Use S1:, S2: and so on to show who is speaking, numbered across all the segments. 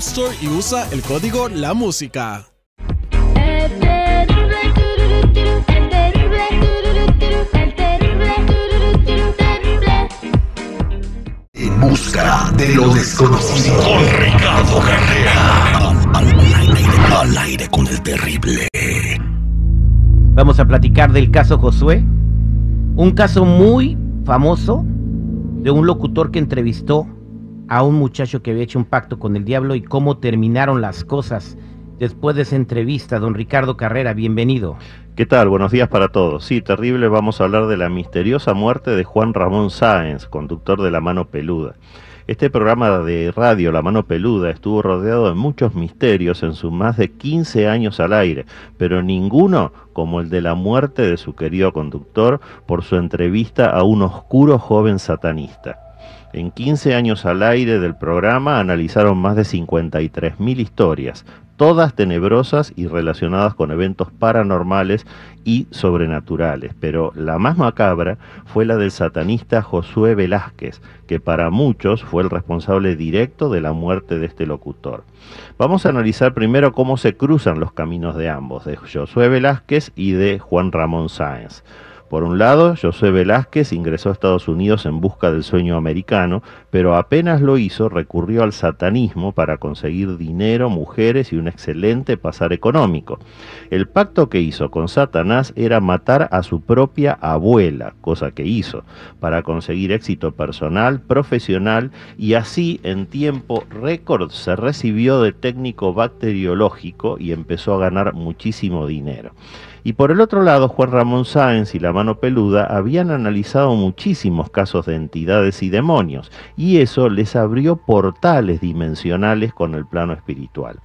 S1: Store y usa el código La Música.
S2: En busca de lo desconocido. Con Ricardo Carrera. Al, aire, al aire con el terrible.
S3: Vamos a platicar del caso Josué. Un caso muy famoso de un locutor que entrevistó a un muchacho que había hecho un pacto con el diablo y cómo terminaron las cosas después de esa entrevista. Don Ricardo Carrera, bienvenido.
S4: ¿Qué tal? Buenos días para todos. Sí, terrible, vamos a hablar de la misteriosa muerte de Juan Ramón Sáenz, conductor de La Mano Peluda. Este programa de radio La Mano Peluda estuvo rodeado de muchos misterios en sus más de 15 años al aire, pero ninguno como el de la muerte de su querido conductor por su entrevista a un oscuro joven satanista. En 15 años al aire del programa analizaron más de 53.000 historias, todas tenebrosas y relacionadas con eventos paranormales y sobrenaturales, pero la más macabra fue la del satanista Josué Velázquez, que para muchos fue el responsable directo de la muerte de este locutor. Vamos a analizar primero cómo se cruzan los caminos de ambos, de Josué Velázquez y de Juan Ramón Sáenz. Por un lado, José Velázquez ingresó a Estados Unidos en busca del sueño americano, pero apenas lo hizo recurrió al satanismo para conseguir dinero, mujeres y un excelente pasar económico. El pacto que hizo con Satanás era matar a su propia abuela, cosa que hizo, para conseguir éxito personal, profesional y así en tiempo récord se recibió de técnico bacteriológico y empezó a ganar muchísimo dinero. Y por el otro lado, Juan Ramón Sáenz y la mano peluda habían analizado muchísimos casos de entidades y demonios, y eso les abrió portales dimensionales con el plano espiritual.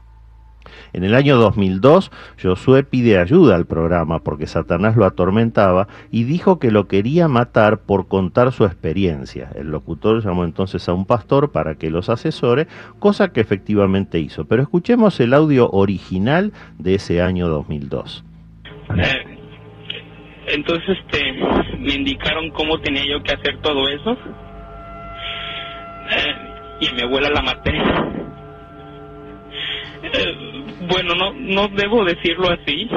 S4: En el año 2002, Josué pide ayuda al programa porque Satanás lo atormentaba y dijo que lo quería matar por contar su experiencia. El locutor llamó entonces a un pastor para que los asesore, cosa que efectivamente hizo. Pero escuchemos el audio original de ese año 2002.
S5: Eh, entonces este, me indicaron cómo tenía yo que hacer todo eso. Eh, y a mi abuela la maté. Eh, bueno, no, no debo decirlo así.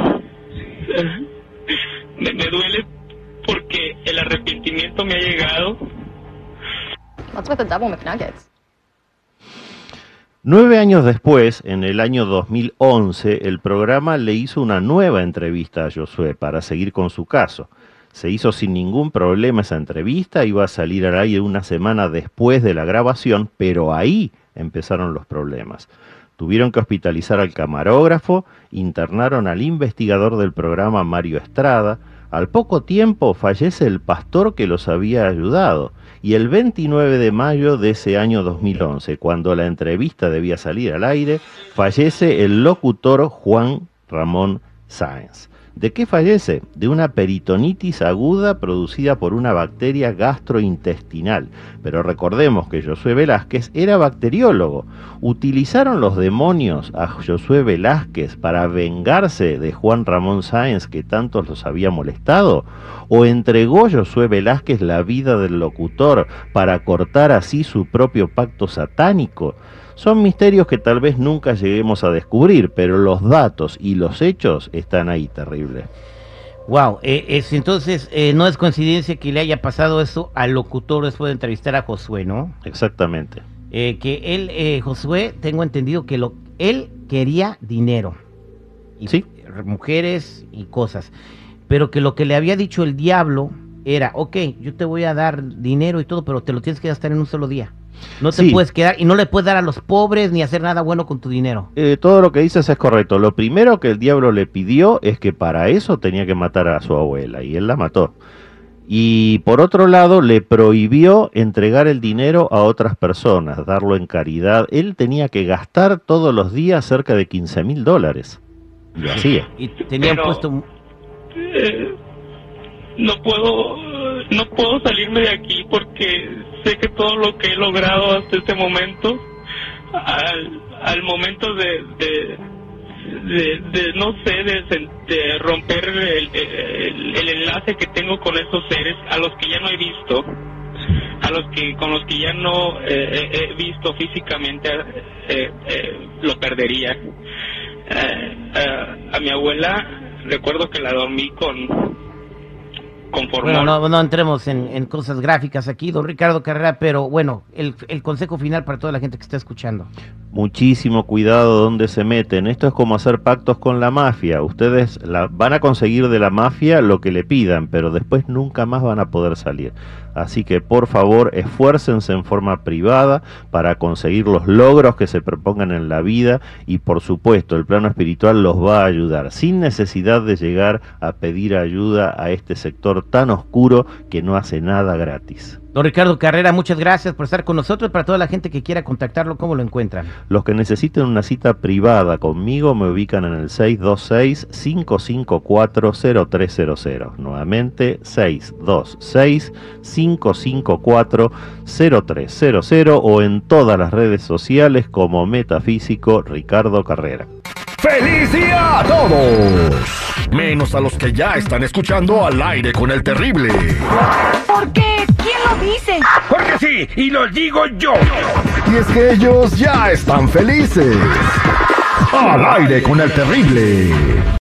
S5: me, me duele porque el arrepentimiento me ha llegado.
S6: What's with the double McNuggets?
S4: Nueve años después, en el año 2011, el programa le hizo una nueva entrevista a Josué para seguir con su caso. Se hizo sin ningún problema esa entrevista, iba a salir al aire una semana después de la grabación, pero ahí empezaron los problemas. Tuvieron que hospitalizar al camarógrafo, internaron al investigador del programa Mario Estrada, al poco tiempo fallece el pastor que los había ayudado y el 29 de mayo de ese año 2011, cuando la entrevista debía salir al aire, fallece el locutor Juan Ramón Sáenz. ¿De qué fallece? De una peritonitis aguda producida por una bacteria gastrointestinal. Pero recordemos que Josué Velázquez era bacteriólogo. ¿Utilizaron los demonios a Josué Velázquez para vengarse de Juan Ramón Sáenz que tantos los había molestado? ¿O entregó Josué Velázquez la vida del locutor para cortar así su propio pacto satánico? Son misterios que tal vez nunca lleguemos a descubrir, pero los datos y los hechos están ahí terribles.
S3: Wow, eh, es, entonces eh, no es coincidencia que le haya pasado eso al locutor después de entrevistar a Josué, ¿no?
S4: Exactamente.
S3: Eh, que él, eh, Josué, tengo entendido que lo, él quería dinero. Y
S4: Sí.
S3: Mujeres y cosas. Pero que lo que le había dicho el diablo era, ok, yo te voy a dar dinero y todo, pero te lo tienes que gastar en un solo día. No te
S4: Sí.
S3: puedes quedar y no le puedes dar a los pobres ni hacer nada bueno con tu dinero.
S4: Eh, todo lo que dices es correcto. Lo primero que el diablo le pidió es que para eso tenía que matar a su abuela y él la mató. Y por otro lado, le prohibió entregar el dinero a otras personas, darlo en caridad. Él tenía que gastar todos los días cerca de 15 mil dólares. Y lo hacía.
S3: Y tenían
S5: Pero-
S3: puesto...
S5: Eh, no puedo no puedo salirme de aquí porque sé que todo lo que he logrado hasta este momento al, al momento de, de, de- no sé de, romper el, el- enlace que tengo con estos seres a los que ya no he visto a los que con los que ya no eh, he visto físicamente eh, eh, lo perdería. Eh, eh, a mi abuela recuerdo que la dormí con
S3: Bueno, no, no entremos en, cosas gráficas aquí, don Ricardo Carrera, pero bueno, el consejo final para toda la gente que está escuchando.
S4: Muchísimo cuidado donde se meten. Esto es como hacer pactos con la mafia. Ustedes la- van a conseguir de la mafia lo que le pidan, pero después nunca más van a poder salir. Así que por favor esfuércense en forma privada para conseguir los logros que se propongan en la vida y por supuesto el plano espiritual los va a ayudar sin necesidad de llegar a pedir ayuda a este sector tan oscuro que no hace nada gratis.
S3: Don Ricardo Carrera, muchas gracias por estar con nosotros. Para toda la gente que quiera contactarlo, ¿cómo lo encuentran?
S4: Los que necesiten una cita privada conmigo me ubican en el 626-554-0300. Nuevamente, 626-554-0300 o en todas las redes sociales como Metafísico Ricardo Carrera.
S2: ¡Feliz día a todos! Menos a los que ya están escuchando al aire con el terrible.
S7: ¿Por qué? ¿Quién lo dice?
S2: Porque sí, y lo digo yo. Y es que ellos ya están felices. Al aire con el terrible.